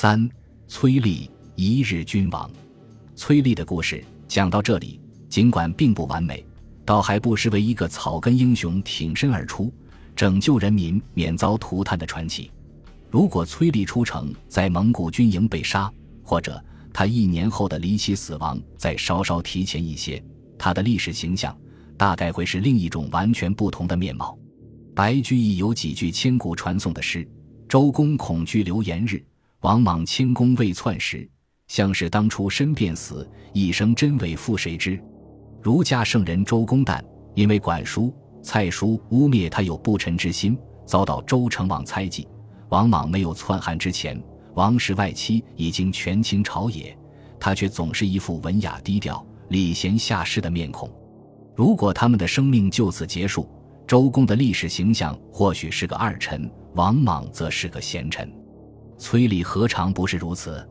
三崔立一日君王，崔立的故事讲到这里，尽管并不完美，倒还不失为一个草根英雄挺身而出，拯救人民免遭涂炭的传奇。如果崔立出城在蒙古军营被杀，或者他一年后的离奇死亡再稍稍提前一些，他的历史形象大概会是另一种完全不同的面貌。白居易有几句千古传颂的诗：“周公恐惧流言日。”王莽谦恭未篡时，像是当初身便死，一生真伪负谁知？儒家圣人周公旦因为管叔、蔡叔污蔑他有不臣之心，遭到周成王猜忌。王莽没有篡汉之前，王室外戚已经权倾朝野，他却总是一副文雅低调、礼贤下士的面孔。如果他们的生命就此结束，周公的历史形象或许是个二臣，王莽则是个贤臣。崔丽何尝不是如此？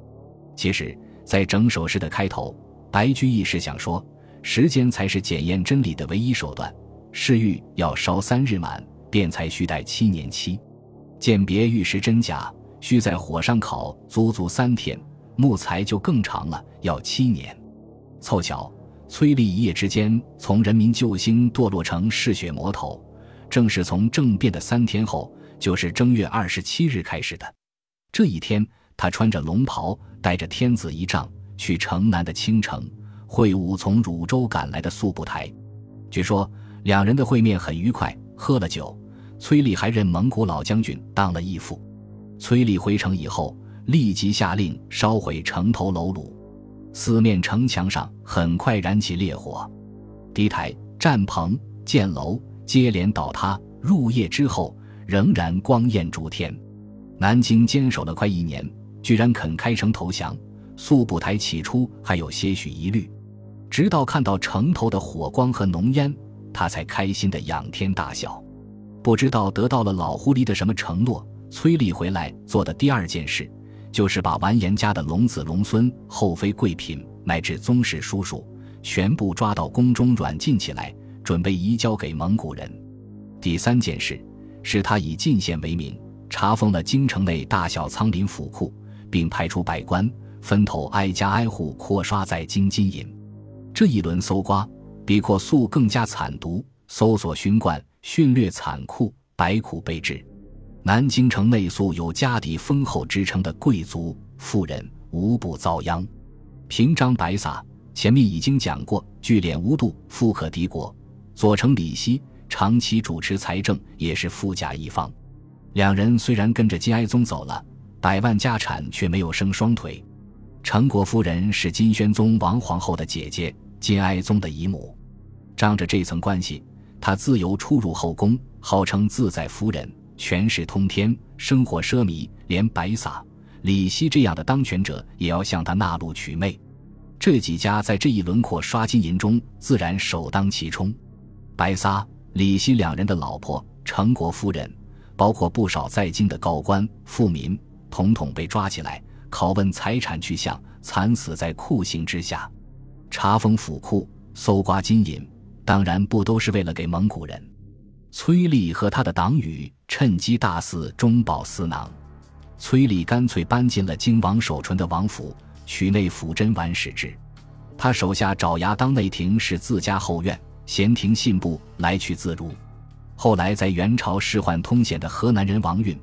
其实，在整首诗的开头，白居易是想说，时间才是检验真理的唯一手段。试玉要烧三日满，便才需待七年期。鉴别玉石真假，需在火上烤足足三天。木材就更长了，要七年。凑巧，崔丽一夜之间从人民救星堕落成嗜血魔头，正是从政变的三天后，就是正月二十七日开始的。这一天，他穿着龙袍，带着天子仪仗，去城南的青城会晤从汝州赶来的速不台。据说两人的会面很愉快，喝了酒，崔丽还认蒙古老将军当了义父。崔丽回城以后，立即下令烧毁城头楼橹，四面城墙上很快燃起烈火，敌台、战棚、箭楼接连倒塌。入夜之后，仍然光焰烛天。南京坚守了快一年，居然肯开城投降。速不台起初还有些许疑虑，直到看到城头的火光和浓烟，他才开心的仰天大笑。不知道得到了老狐狸的什么承诺，崔丽回来做的第二件事，就是把完颜家的龙子龙孙、后妃贵嫔乃至宗室叔叔全部抓到宫中软禁起来，准备移交给蒙古人。第三件事，是他以进献为名。查封了京城内大小仓廪府库，并派出百官分头挨家挨户扩刷在京金银。这一轮搜刮比扩素更加惨毒，搜索勋冠，训掠残酷，百苦备至。南京城内素有家底丰厚之称的贵族富人，无不遭殃。平章白撒，前面已经讲过，聚敛无度，富可敌国。左丞李希长期主持财政，也是富甲一方。两人虽然跟着金哀宗走了，百万家产却没有生双腿。成国夫人是金宣宗王皇后的姐姐，金哀宗的姨母。仗着这层关系，她自由出入后宫，号称自在夫人，权势通天，生活奢靡，连白撒、李希这样的当权者也要向她纳禄娶妹。这几家在这一轮廓刷金银中，自然首当其冲。白撒、李希两人的老婆成国夫人。包括不少在京的高官富民，统统被抓起来拷问财产去向，惨死在酷刑之下。查封府库，搜刮金银，当然不都是为了给蒙古人。崔丽和他的党羽趁机大肆中饱私囊。崔丽干脆搬进了京王守纯的王府，取内辅真完使之。他手下爪牙当内廷是自家后院，闲庭信步，来去自如。后来，在元朝仕宦通显的河南人王允，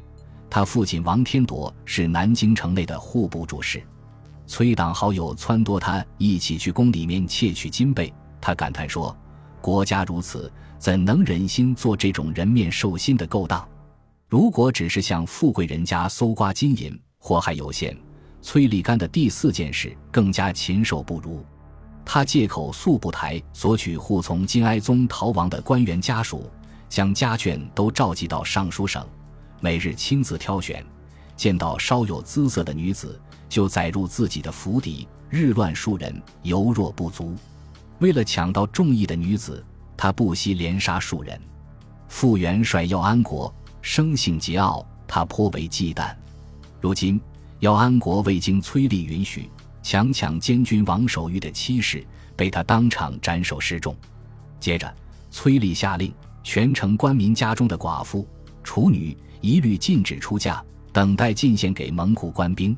他父亲王天铎是南京城内的户部主事。崔党好友撺掇他一起去宫里面窃取金贝，他感叹说：“国家如此，怎能忍心做这种人面兽心的勾当？如果只是向富贵人家搜刮金银，祸害有限。崔立干的第四件事更加禽兽不如，他借口速不台索取护从金哀宗逃亡的官员家属。”将家眷都召集到尚书省，每日亲自挑选，见到稍有姿色的女子，就载入自己的府邸，日乱数人，犹若不足。为了抢到中意的女子，他不惜连杀数人。副元帅姚安国生性桀骜，他颇为忌惮。如今姚安国未经崔丽允许，强抢监军王守玉的妻室，被他当场斩首示众。接着，崔丽下令。全城官民家中的寡妇、处女一律禁止出嫁，等待进献给蒙古官兵。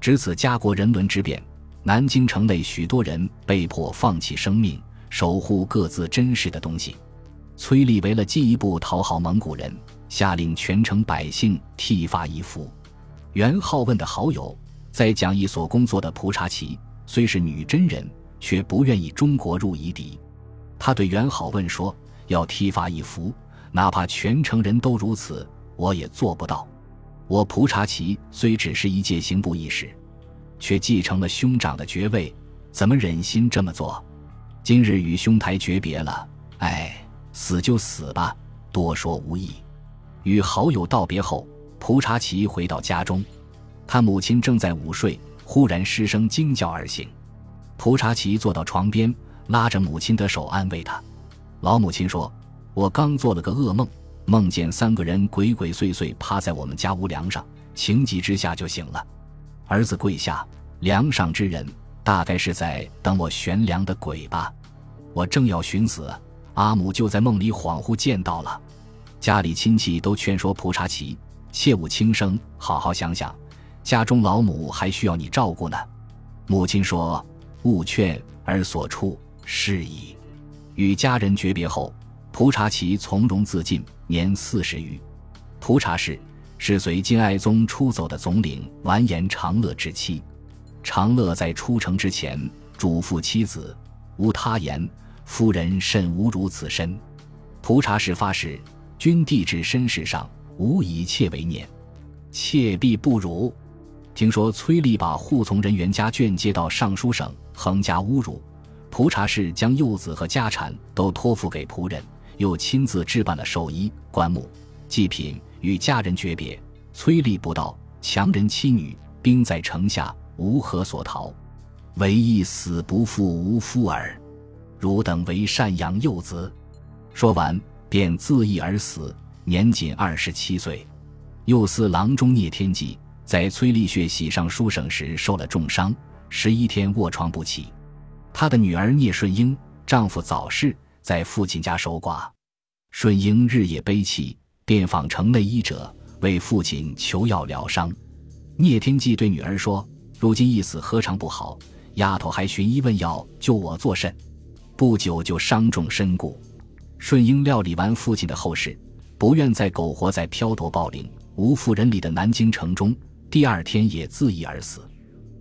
值此家国人伦之变，南京城内许多人被迫放弃生命，守护各自珍视的东西。崔立为了进一步讨好蒙古人，下令全城百姓剃发易服。元好问的好友，在讲义所工作的蒲察奇，虽是女真人，却不愿意中国入夷狄。他对元好问说：“要剃发易服，哪怕全城人都如此，我也做不到。我蒲察奇虽只是一介刑部义士，却继承了兄长的爵位，怎么忍心这么做？今日与兄台诀别了，哎。”死就死吧，多说无益。与好友道别后，蒲察奇回到家中，他母亲正在午睡，忽然失声惊叫而醒。蒲察奇坐到床边，拉着母亲的手安慰她。老母亲说：“我刚做了个噩梦，梦见三个人鬼鬼祟祟趴在我们家屋梁上，情急之下就醒了。儿子跪下，梁上之人大概是在等我悬梁的鬼吧。我正要寻死。”阿母就在梦里恍惚见到了，家里亲戚都劝说蒲察奇切勿轻生，好好想想，家中老母还需要你照顾呢。母亲说：“勿劝，而所处是矣。”与家人诀别后，蒲察奇从容自尽，年四十余。蒲察氏是随金哀宗出走的总领完颜长乐之妻。长乐在出城之前嘱咐妻子：“无他言。”夫人甚无辱此身，蒲察氏发誓：君帝至身世上，无以妾为念，妾必不辱。听说崔丽把护从人员家眷接到尚书省，横加侮辱。蒲察氏将幼子和家产都托付给仆人，又亲自置办了寿衣、棺木、祭品，与家人诀别。崔丽不到，强人妻女，兵在城下，无何所逃，唯一死不复无夫耳。汝等为赡养幼子，说完便自缢而死，年仅二十七岁。右司郎中聂天济在崔立学喜上书省时受了重伤，十一天卧床不起。他的女儿聂顺英丈夫早逝，在父亲家守寡。顺英日夜悲泣，遍访城内医者，为父亲求药疗伤。聂天济对女儿说：“如今一死，何尝不好？丫头还寻医问药，救我作甚？”不久就伤重身故，顺英料理完父亲的后事，不愿再苟活在飘夺暴陵、无妇人礼的南京城中。第二天也自缢而死。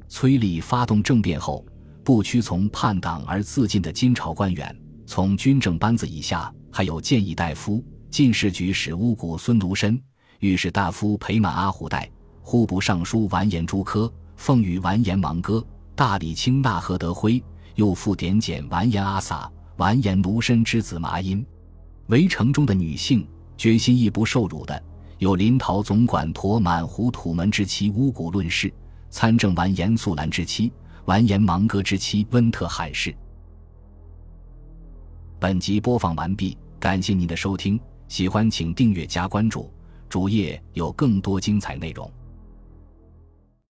崔立发动政变后，不屈从叛党而自尽的金朝官员，从军政班子以下还有谏议大夫、进士举使乌古孙卢深、御史大夫裴满阿虎代、户部尚书完颜朱科、奉与完颜芒哥、大理卿纳何德辉。又复点检完颜阿萨、完颜奴申之子麻音，围城中的女性决心亦不受辱的，有临洮总管驮满胡土门之妻乌古论事，参政完颜素兰之妻、完颜芒哥之妻温特罕氏。本集播放完毕，感谢您的收听，喜欢请订阅加关注，主页有更多精彩内容。